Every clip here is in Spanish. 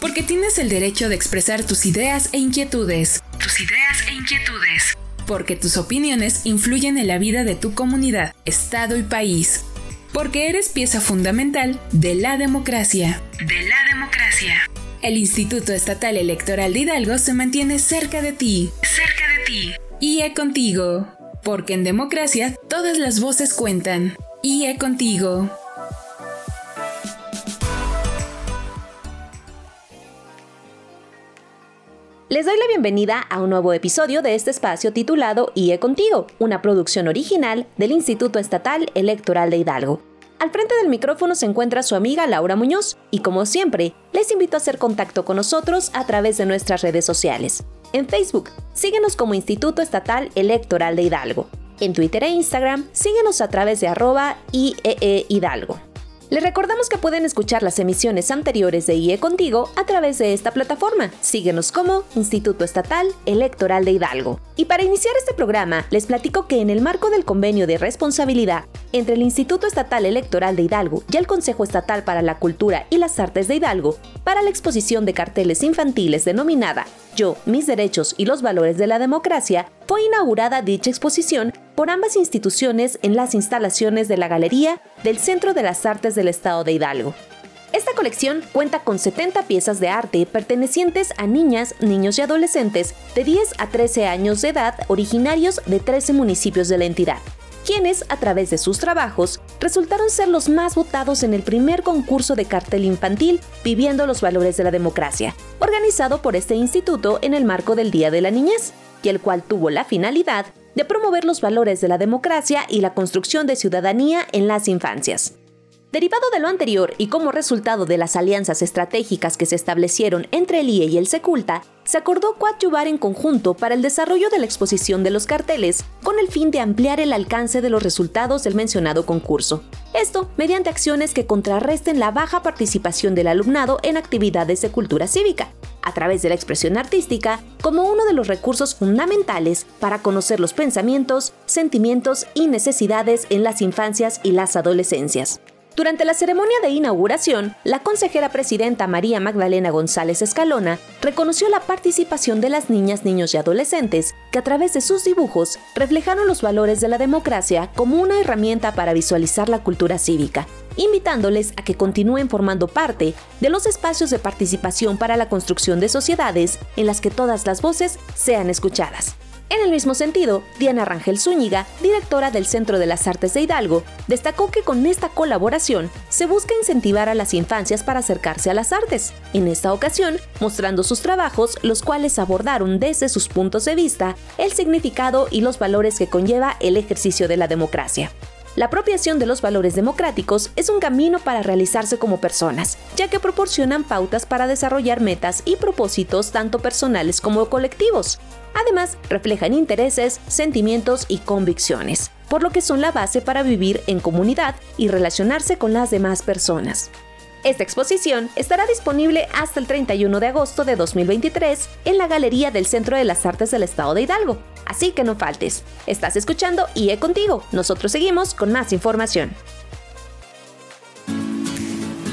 Porque tienes el derecho de expresar tus ideas e inquietudes. Tus ideas e inquietudes. Porque tus opiniones influyen en la vida de tu comunidad, estado y país. Porque eres pieza fundamental de la democracia. De la democracia. El Instituto Estatal Electoral de Hidalgo se mantiene cerca de ti. Cerca de ti. IE contigo. Porque en democracia todas las voces cuentan. IE contigo. Les doy la bienvenida a un nuevo episodio de este espacio titulado IE Contigo, una producción original del Instituto Estatal Electoral de Hidalgo. Al frente del micrófono se encuentra su amiga Laura Muñoz y como siempre, les invito a hacer contacto con nosotros a través de nuestras redes sociales. En Facebook, síguenos como Instituto Estatal Electoral de Hidalgo. En Twitter e Instagram, síguenos a través de arroba IEE Hidalgo. Les recordamos que pueden escuchar las emisiones anteriores de IE Contigo a través de esta plataforma. Síguenos como Instituto Estatal Electoral de Hidalgo. Y para iniciar este programa, les platico que en el marco del convenio de responsabilidad entre el Instituto Estatal Electoral de Hidalgo y el Consejo Estatal para la Cultura y las Artes de Hidalgo, para la exposición de carteles infantiles denominada Yo, mis derechos y los valores de la democracia, fue inaugurada dicha exposición por ambas instituciones en las instalaciones de la Galería del Centro de las Artes del Estado de Hidalgo. Esta colección cuenta con 70 piezas de arte pertenecientes a niñas, niños y adolescentes de 10 a 13 años de edad originarios de 13 municipios de la entidad, quienes, a través de sus trabajos, resultaron ser los más votados en el primer concurso de cartel infantil Viviendo los Valores de la Democracia, organizado por este instituto en el marco del Día de la Niñez, y el cual tuvo la finalidad de promover los valores de la democracia y la construcción de ciudadanía en las infancias. Derivado de lo anterior y como resultado de las alianzas estratégicas que se establecieron entre el IE y el Seculta, se acordó coadyuvar en conjunto para el desarrollo de la exposición de los carteles con el fin de ampliar el alcance de los resultados del mencionado concurso. Esto mediante acciones que contrarresten la baja participación del alumnado en actividades de cultura cívica, a través de la expresión artística como uno de los recursos fundamentales para conocer los pensamientos, sentimientos y necesidades en las infancias y las adolescencias. Durante la ceremonia de inauguración, la consejera presidenta María Magdalena González Escalona reconoció la participación de las niñas, niños y adolescentes que a través de sus dibujos reflejaron los valores de la democracia como una herramienta para visualizar la cultura cívica, invitándoles a que continúen formando parte de los espacios de participación para la construcción de sociedades en las que todas las voces sean escuchadas. En el mismo sentido, Diana Rangel Zúñiga, directora del Centro de las Artes de Hidalgo, destacó que con esta colaboración se busca incentivar a las infancias para acercarse a las artes, en esta ocasión mostrando sus trabajos, los cuales abordaron desde sus puntos de vista el significado y los valores que conlleva el ejercicio de la democracia. La apropiación de los valores democráticos es un camino para realizarse como personas, ya que proporcionan pautas para desarrollar metas y propósitos tanto personales como colectivos. Además, reflejan intereses, sentimientos y convicciones, por lo que son la base para vivir en comunidad y relacionarse con las demás personas. Esta exposición estará disponible hasta el 31 de agosto de 2023 en la Galería del Centro de las Artes del Estado de Hidalgo, así que no faltes. Estás escuchando IE Contigo, nosotros seguimos con más información.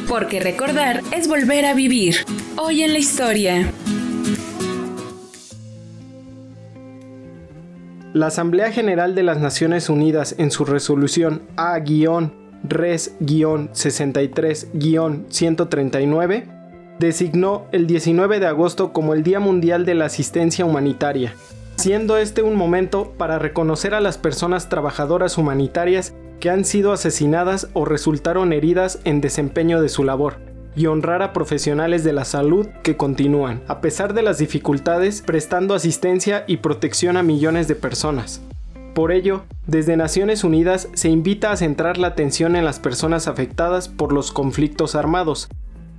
Porque recordar es volver a vivir. Hoy en la historia. La Asamblea General de las Naciones Unidas en su resolución A-Res-63-139 designó el 19 de agosto como el Día Mundial de la Asistencia Humanitaria, siendo este un momento para reconocer a las personas trabajadoras humanitarias que han sido asesinadas o resultaron heridas en desempeño de su labor y honrar a profesionales de la salud que continúan, a pesar de las dificultades, prestando asistencia y protección a millones de personas. Por ello, desde Naciones Unidas se invita a centrar la atención en las personas afectadas por los conflictos armados.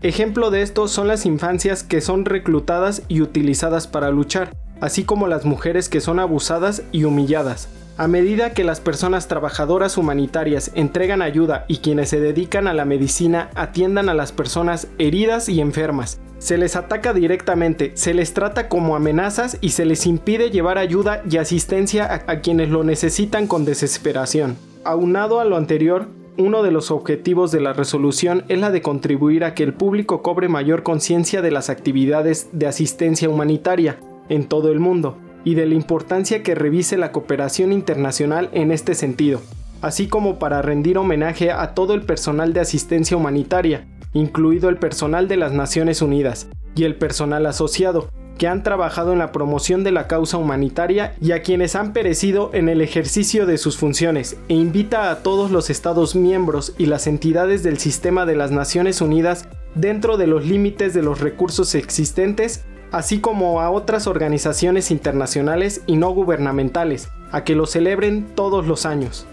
Ejemplo de esto son las infancias que son reclutadas y utilizadas para luchar, así como las mujeres que son abusadas y humilladas, a medida que las personas trabajadoras humanitarias entregan ayuda y quienes se dedican a la medicina atiendan a las personas heridas y enfermas, se les ataca directamente, se les trata como amenazas y se les impide llevar ayuda y asistencia a, quienes lo necesitan con desesperación. Aunado a lo anterior, uno de los objetivos de la resolución es la de contribuir a que el público cobre mayor conciencia de las actividades de asistencia humanitaria en todo el mundo y de la importancia que revise la cooperación internacional en este sentido, así como para rendir homenaje a todo el personal de asistencia humanitaria, incluido el personal de las Naciones Unidas y el personal asociado, que han trabajado en la promoción de la causa humanitaria y a quienes han perecido en el ejercicio de sus funciones, e invita a todos los Estados miembros y las entidades del sistema de las Naciones Unidas dentro de los límites de los recursos existentes, así como a otras organizaciones internacionales y no gubernamentales, a que lo celebren todos los años.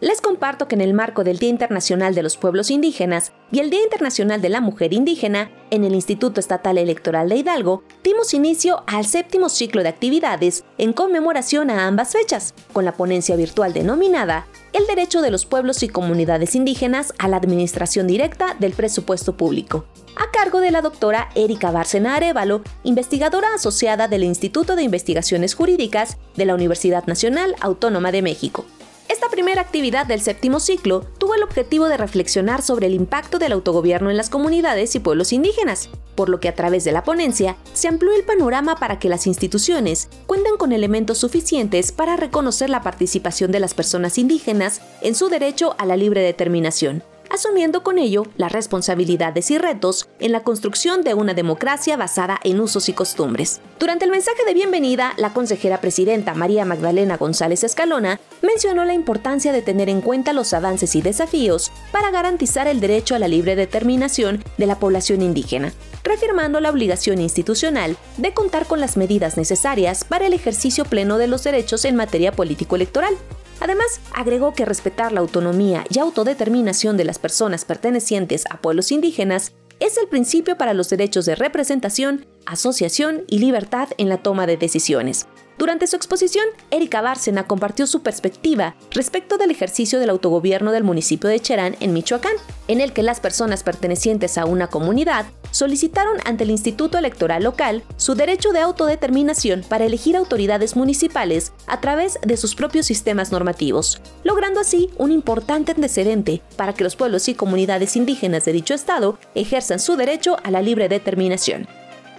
Les comparto que en el marco del Día Internacional de los Pueblos Indígenas y el Día Internacional de la Mujer Indígena, en el Instituto Estatal Electoral de Hidalgo, dimos inicio al séptimo ciclo de actividades en conmemoración a ambas fechas, con la ponencia virtual denominada El derecho de los pueblos y comunidades indígenas a la administración directa del presupuesto público, a cargo de la doctora Erika Bárcena Arevalo, investigadora asociada del Instituto de Investigaciones Jurídicas de la Universidad Nacional Autónoma de México. Esta primera actividad del séptimo ciclo tuvo el objetivo de reflexionar sobre el impacto del autogobierno en las comunidades y pueblos indígenas, por lo que a través de la ponencia se amplió el panorama para que las instituciones cuenten con elementos suficientes para reconocer la participación de las personas indígenas en su derecho a la libre determinación, asumiendo con ello las responsabilidades y retos en la construcción de una democracia basada en usos y costumbres. Durante el mensaje de bienvenida, la consejera presidenta María Magdalena González Escalona mencionó la importancia de tener en cuenta los avances y desafíos para garantizar el derecho a la libre determinación de la población indígena, reafirmando la obligación institucional de contar con las medidas necesarias para el ejercicio pleno de los derechos en materia político-electoral, Además, agregó que respetar la autonomía y autodeterminación de las personas pertenecientes a pueblos indígenas es el principio para los derechos de representación, asociación y libertad en la toma de decisiones. Durante su exposición, Erika Bárcena compartió su perspectiva respecto del ejercicio del autogobierno del municipio de Cherán en Michoacán, en el que las personas pertenecientes a una comunidad solicitaron ante el Instituto Electoral Local su derecho de autodeterminación para elegir autoridades municipales a través de sus propios sistemas normativos, logrando así un importante antecedente para que los pueblos y comunidades indígenas de dicho estado ejerzan su derecho a la libre determinación.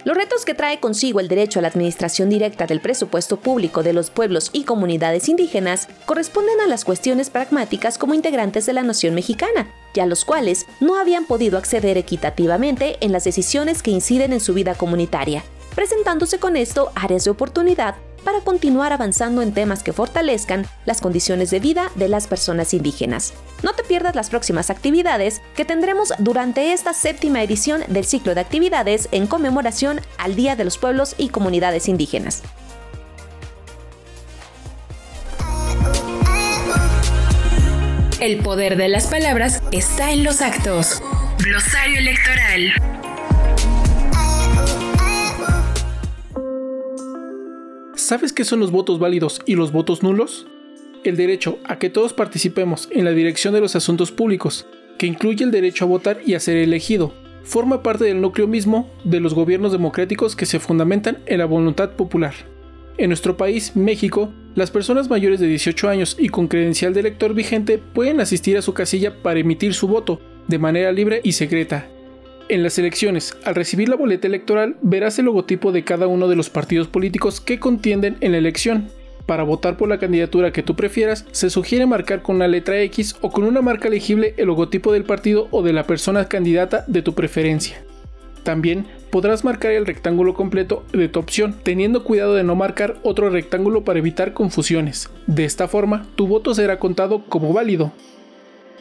Los retos que trae consigo el derecho a la administración directa del presupuesto público de los pueblos y comunidades indígenas corresponden a las cuestiones pragmáticas como integrantes de la nación mexicana, y a los cuales no habían podido acceder equitativamente en las decisiones que inciden en su vida comunitaria, presentándose con esto áreas de oportunidad para continuar avanzando en temas que fortalezcan las condiciones de vida de las personas indígenas. No te pierdas las próximas actividades que tendremos durante esta séptima edición del ciclo de actividades en conmemoración al Día de los Pueblos y Comunidades Indígenas. El poder de las palabras está en los actos. Glosario electoral. ¿Sabes qué son los votos válidos y los votos nulos? El derecho a que todos participemos en la dirección de los asuntos públicos, que incluye el derecho a votar y a ser elegido, forma parte del núcleo mismo de los gobiernos democráticos que se fundamentan en la voluntad popular. En nuestro país, México, las personas mayores de 18 años y con credencial de elector vigente pueden asistir a su casilla para emitir su voto de manera libre y secreta, en las elecciones, al recibir la boleta electoral, verás el logotipo de cada uno de los partidos políticos que contienden en la elección. Para votar por la candidatura que tú prefieras, se sugiere marcar con la letra X o con una marca legible el logotipo del partido o de la persona candidata de tu preferencia. También podrás marcar el rectángulo completo de tu opción, teniendo cuidado de no marcar otro rectángulo para evitar confusiones. De esta forma, tu voto será contado como válido.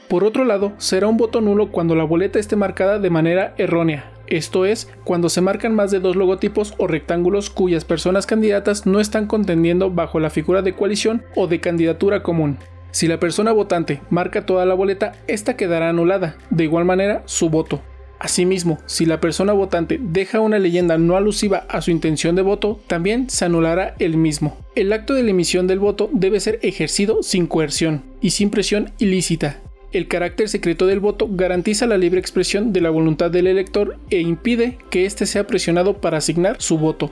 Por otro lado, será un voto nulo cuando la boleta esté marcada de manera errónea, esto es, cuando se marcan más de dos logotipos o rectángulos cuyas personas candidatas no están contendiendo bajo la figura de coalición o de candidatura común. Si la persona votante marca toda la boleta, esta quedará anulada, de igual manera su voto. Asimismo, si la persona votante deja una leyenda no alusiva a su intención de voto, también se anulará el mismo. El acto de la emisión del voto debe ser ejercido sin coerción y sin presión ilícita, El carácter secreto del voto garantiza la libre expresión de la voluntad del elector e impide que éste sea presionado para asignar su voto.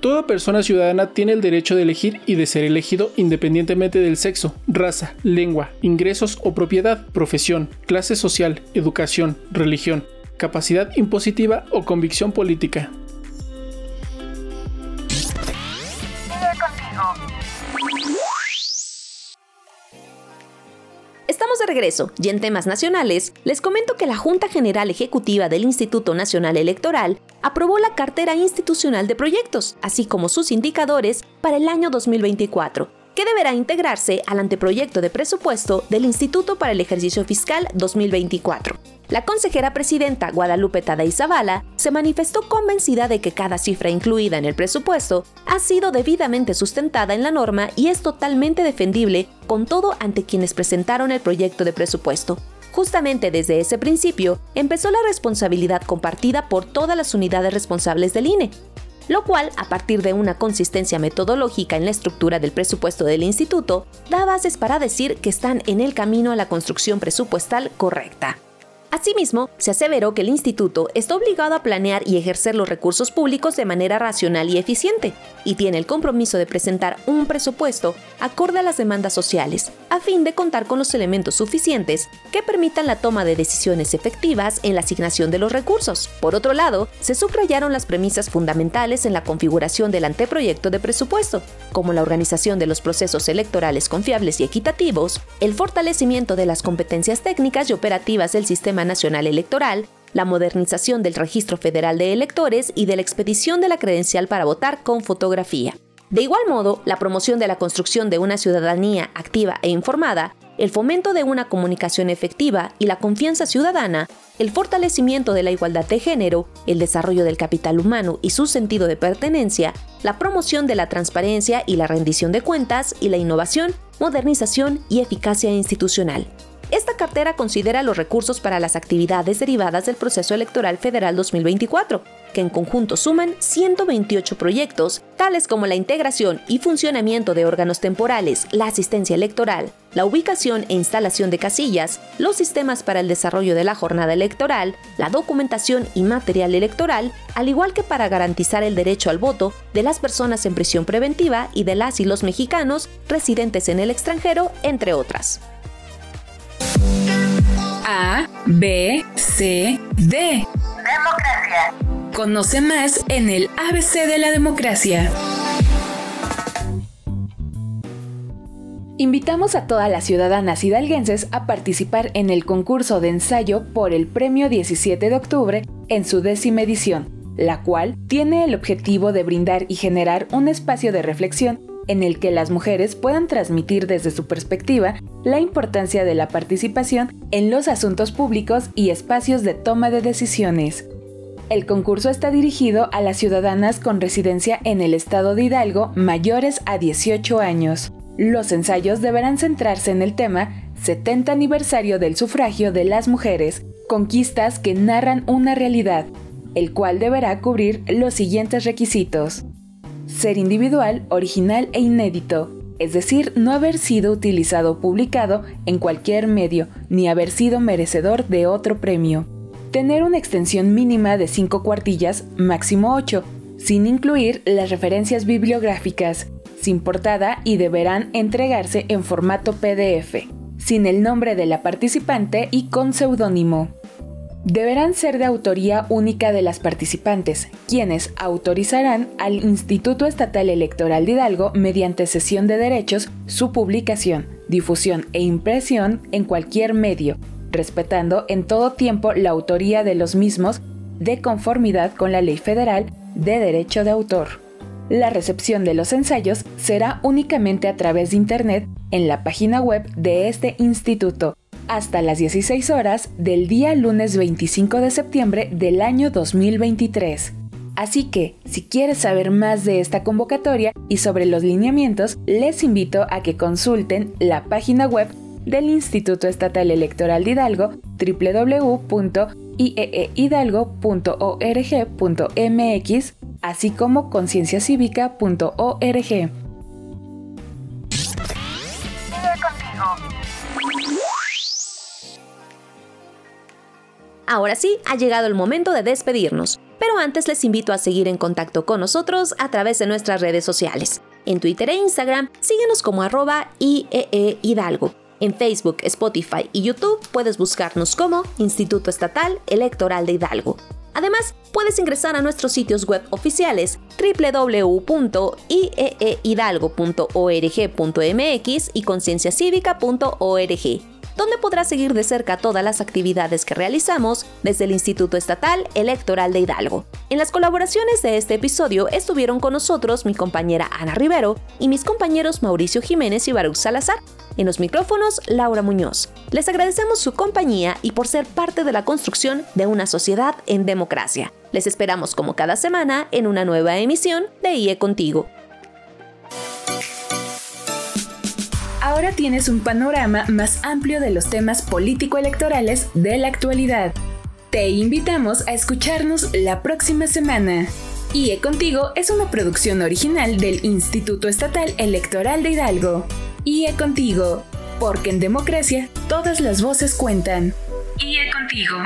Toda persona ciudadana tiene el derecho de elegir y de ser elegido independientemente del sexo, raza, lengua, ingresos o propiedad, profesión, clase social, educación, religión, capacidad impositiva o convicción política. Y en temas nacionales les comento que la Junta General Ejecutiva del Instituto Nacional Electoral aprobó la cartera institucional de proyectos, así como sus indicadores para el año 2024, que deberá integrarse al anteproyecto de presupuesto del Instituto para el Ejercicio Fiscal 2024. La consejera presidenta Guadalupe Tadei Zavala se manifestó convencida de que cada cifra incluida en el presupuesto ha sido debidamente sustentada en la norma y es totalmente defendible con todo ante quienes presentaron el proyecto de presupuesto. Justamente desde ese principio empezó la responsabilidad compartida por todas las unidades responsables del INE, lo cual, a partir de una consistencia metodológica en la estructura del presupuesto del instituto, da bases para decir que están en el camino a la construcción presupuestal correcta. Asimismo, se aseveró que el instituto está obligado a planear y ejercer los recursos públicos de manera racional y eficiente, y tiene el compromiso de presentar un presupuesto acorde a las demandas sociales, a fin de contar con los elementos suficientes que permitan la toma de decisiones efectivas en la asignación de los recursos. Por otro lado, se subrayaron las premisas fundamentales en la configuración del anteproyecto de presupuesto, como la organización de los procesos electorales confiables y equitativos, el fortalecimiento de las competencias técnicas y operativas del sistema Nacional Electoral, la modernización del Registro Federal de Electores y de la expedición de la credencial para votar con fotografía. De igual modo, la promoción de la construcción de una ciudadanía activa e informada, el fomento de una comunicación efectiva y la confianza ciudadana, el fortalecimiento de la igualdad de género, el desarrollo del capital humano y su sentido de pertenencia, la promoción de la transparencia y la rendición de cuentas y la innovación, modernización y eficacia institucional. Esta cartera considera los recursos para las actividades derivadas del proceso electoral federal 2024, que en conjunto suman 128 proyectos, tales como la integración y funcionamiento de órganos temporales, la asistencia electoral, la ubicación e instalación de casillas, los sistemas para el desarrollo de la jornada electoral, la documentación y material electoral, al igual que para garantizar el derecho al voto de las personas en prisión preventiva y de las y los mexicanos residentes en el extranjero, entre otras. A, B, C, D. Democracia. Conoce más en el ABC de la democracia. Invitamos a todas las ciudadanas hidalguenses a participar en el concurso de ensayo por el Premio 17 de Octubre en su décima edición, la cual tiene el objetivo de brindar y generar un espacio de reflexión en el que las mujeres puedan transmitir desde su perspectiva la importancia de la participación en los asuntos públicos y espacios de toma de decisiones. El concurso está dirigido a las ciudadanas con residencia en el estado de Hidalgo mayores a 18 años. Los ensayos deberán centrarse en el tema 70 aniversario del sufragio de las mujeres, conquistas que narran una realidad, el cual deberá cubrir los siguientes requisitos ser individual, original e inédito, es decir, no haber sido utilizado o publicado en cualquier medio, ni haber sido merecedor de otro premio. Tener una extensión mínima de 5 cuartillas, máximo 8, sin incluir las referencias bibliográficas, sin portada y deberán entregarse en formato PDF, sin el nombre de la participante y con seudónimo. Deberán ser de autoría única de las participantes, quienes autorizarán al Instituto Estatal Electoral de Hidalgo mediante cesión de derechos su publicación, difusión e impresión en cualquier medio, respetando en todo tiempo la autoría de los mismos de conformidad con la Ley Federal de Derecho de Autor. La recepción de los ensayos será únicamente a través de Internet en la página web de este instituto hasta las 16 horas del día lunes 25 de septiembre del año 2023. Así que, si quieres saber más de esta convocatoria y sobre los lineamientos, les invito a que consulten la página web del Instituto Estatal Electoral de Hidalgo www.ieehidalgo.org.mx, así como concienciacívica.org. Ahora sí, ha llegado el momento de despedirnos, pero antes les invito a seguir en contacto con nosotros a través de nuestras redes sociales. En Twitter e Instagram, síguenos como arroba IEE Hidalgo. En Facebook, Spotify y YouTube puedes buscarnos como Instituto Estatal Electoral de Hidalgo. Además, puedes ingresar a nuestros sitios web oficiales www.ieehidalgo.org.mx y concienciacívica.org donde podrás seguir de cerca todas las actividades que realizamos desde el Instituto Estatal Electoral de Hidalgo. En las colaboraciones de este episodio estuvieron con nosotros mi compañera Ana Rivero y mis compañeros Mauricio Jiménez y Baruch Salazar. En los micrófonos, Laura Muñoz. Les agradecemos su compañía y por ser parte de la construcción de una sociedad en democracia. Les esperamos como cada semana en una nueva emisión de IE Contigo. Ahora tienes un panorama más amplio de los temas político-electorales de la actualidad. Te invitamos a escucharnos la próxima semana. IE Contigo es una producción original del Instituto Estatal Electoral de Hidalgo. IE Contigo, porque en democracia todas las voces cuentan. IE Contigo.